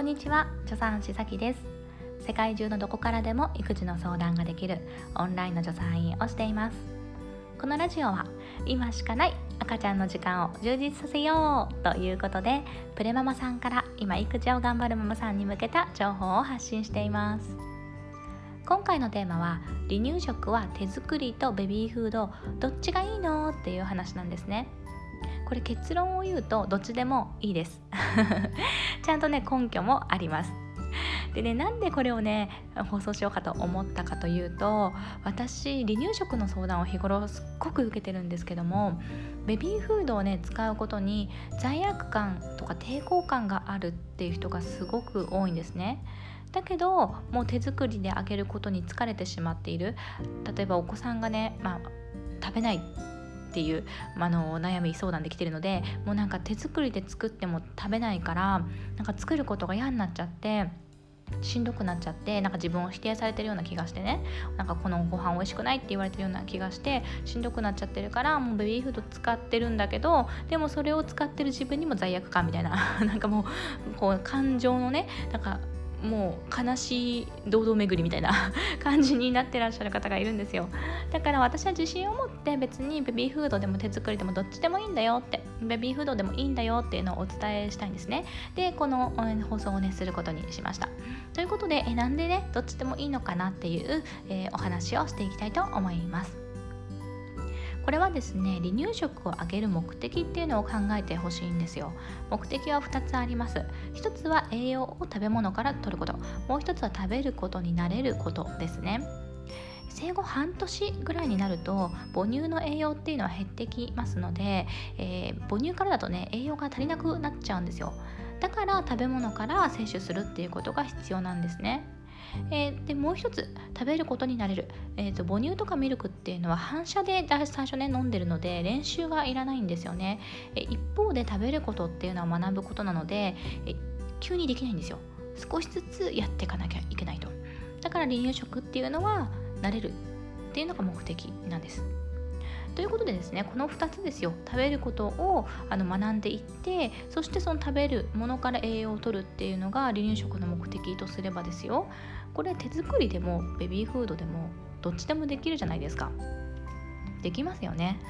こんにちは。助産師さきです。世界中のどこからでも育児の相談ができるオンラインの助産院をしています。このラジオは今しかない赤ちゃんの時間を充実させようということでプレママさんから今育児を頑張るママさんに向けた情報を発信しています。今回のテーマは離乳食は手作りとベビーフードどっちがいいの？っていう話なんですね。これ結論を言うとどっちでもいいです。ちゃんとね根拠もあります。でねなんでこれをね放送しようかと思ったかというと私離乳食の相談を日頃すっごく受けてるんですけどもベビーフードをね使うことに罪悪感とか抵抗感があるっていう人がすごく多いんですね。だけどもう手作りであげることに疲れてしまっている。例えばお子さんがね、まあ、食べないっていう、あの悩み相談できてるのでもうなんか手作りで作っても食べないからなんか作ることが嫌になっちゃってしんどくなっちゃってなんか自分を否定されてるような気がしてね。なんかこのご飯美味しくないって言われてるような気がしてしんどくなっちゃってるからもうベビーフード使ってるんだけどでもそれを使ってる自分にも罪悪感みたいな なんかもうこう感情のねなんかもう悲しい堂々巡りみたいな 感じになってらっしゃる方がいるんですよ。だから私は自信を持って別にベビーフードでも手作りでもどっちでもいいんだよってベビーフードでもいいんだよっていうのをお伝えしたいんですね。でこの放送をねすることにしました。ということでえなんでねどっちでもいいのかなっていう、えー、お話をしていきたいと思います。これはですね離乳食をあげる目的っていうのを考えてほしいんですよ。目的は2つあります。1つは栄養を食べ物から取ること。もう1つは食べることになれることですね。生後半年ぐらいになると母乳の栄養っていうのは減ってきますので、えー、母乳からだとね栄養が足りなくなっちゃうんですよ。だから食べ物から摂取するっていうことが必要なんですね。えー、でもう一つ食べることになれる、えーと、母乳とかミルクっていうのは反射で最初ね飲んでるので練習はいらないんですよね、え、一方で食べることっていうのは学ぶことなので、え、急にできないんですよ。少しずつやっていかなきゃいけないと。だから離乳食っていうのは慣れるっていうのが目的なんです。ということでですねこの2つですよ。食べることをあの学んでいってそしてその食べるものから栄養を取るっていうのが離乳食の目的とすればですよ。これ手作りでもベビーフードでもどっちでもできるじゃないですか。できますよね。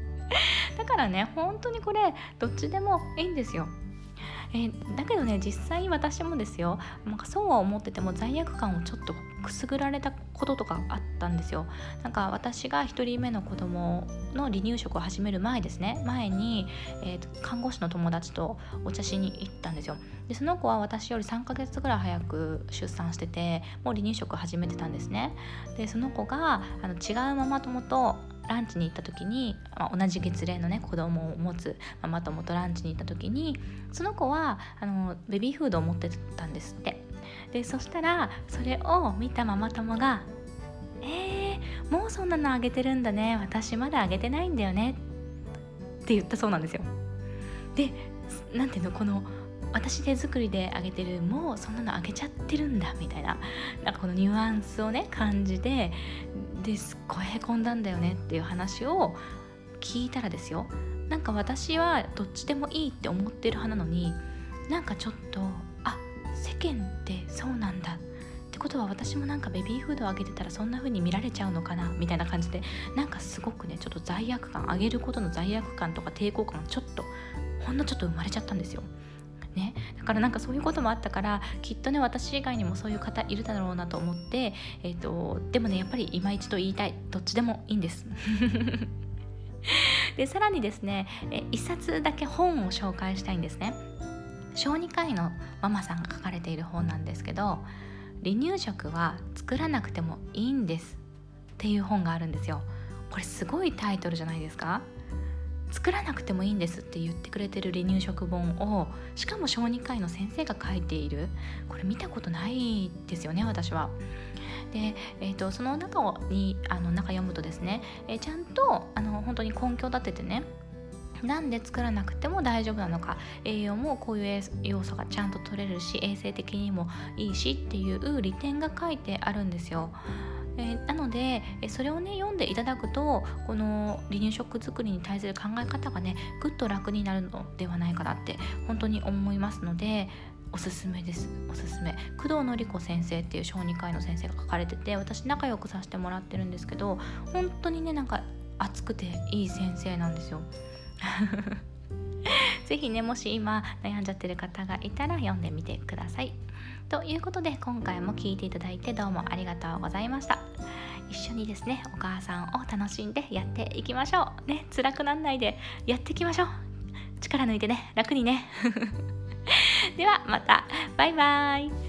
だからね本当にこれどっちでもいいんですよ。えだけどね実際私もですよなんかそうは思ってても罪悪感をちょっとくすぐられたこととかあったんですよ。なんか私が1人目の子供の離乳食を始める前ですね。前に、えー、看護師の友達とお茶しに行ったんですよ。でその子は私より3ヶ月ぐらい早く出産しててもう離乳食始めてたんですね。でその子があの違うママ友とランチに行った時に、まあ、同じ月齢のね子供を持つママ友とランチに行った時にその子はあのベビーフードを持ってたんですって。でそしたらそれを見たママ友が「えー、もうそんなのあげてるんだね。私まだあげてないんだよね」って言ったそうなんですよ。で何ていうのこの私手作りであげてるもうそんなのあげちゃってるんだみたいななんかこのニュアンスをね感じてです。っごいへこんだんだよねっていう話を聞いたらですよ。なんか私はどっちでもいいって思ってる派なのになんかちょっとあ世間ってそうなんだ。ってことは私もなんかベビーフードをあげてたらそんな風に見られちゃうのかな？みたいな感じでなんかすごくねちょっと罪悪感あげることの罪悪感とか抵抗感がちょっとほんのちょっと生まれちゃったんですよ。ね、だからなんかそういうこともあったからきっとね私以外にもそういう方いるだろうなと思って、えーと、でもねやっぱり今一度言いたいどっちでもいいんです。でさらにですね1冊だけ本を紹介したいんですね。小児科医のママさんが書かれている本なんですけど「離乳食は作らなくてもいいんです」っていう本があるんですよ。これすごいタイトルじゃないですか作らなくてもいいんですって言ってくれてる離乳食本をしかも小児科医の先生が書いているこれ見たことないですよね私は。で、えーと、その中にあの中読むとですね、えー、ちゃんとあの本当に根拠を立ててねなんで作らなくても大丈夫なのか栄養もこういう要素がちゃんと取れるし衛生的にもいいしっていう利点が書いてあるんですよ。えー、なのでそれをね読んでいただくとこの離乳食作りに対する考え方がねぐっと楽になるのではないかなって本当に思いますのでおすすめです。おすすめ。工藤典子先生っていう小児科医の先生が書かれてて私仲良くさせてもらってるんですけど本当にねなんか熱くていい先生なんですよ。是非ねもし今悩んじゃってる方がいたら読んでみてください。ということで今回も聴いていただいてどうもありがとうございました。一緒にですねお母さんを楽しんでやっていきましょう。ね辛くなんないでやっていきましょう。力抜いてね楽にね。ではまた。バイバイ。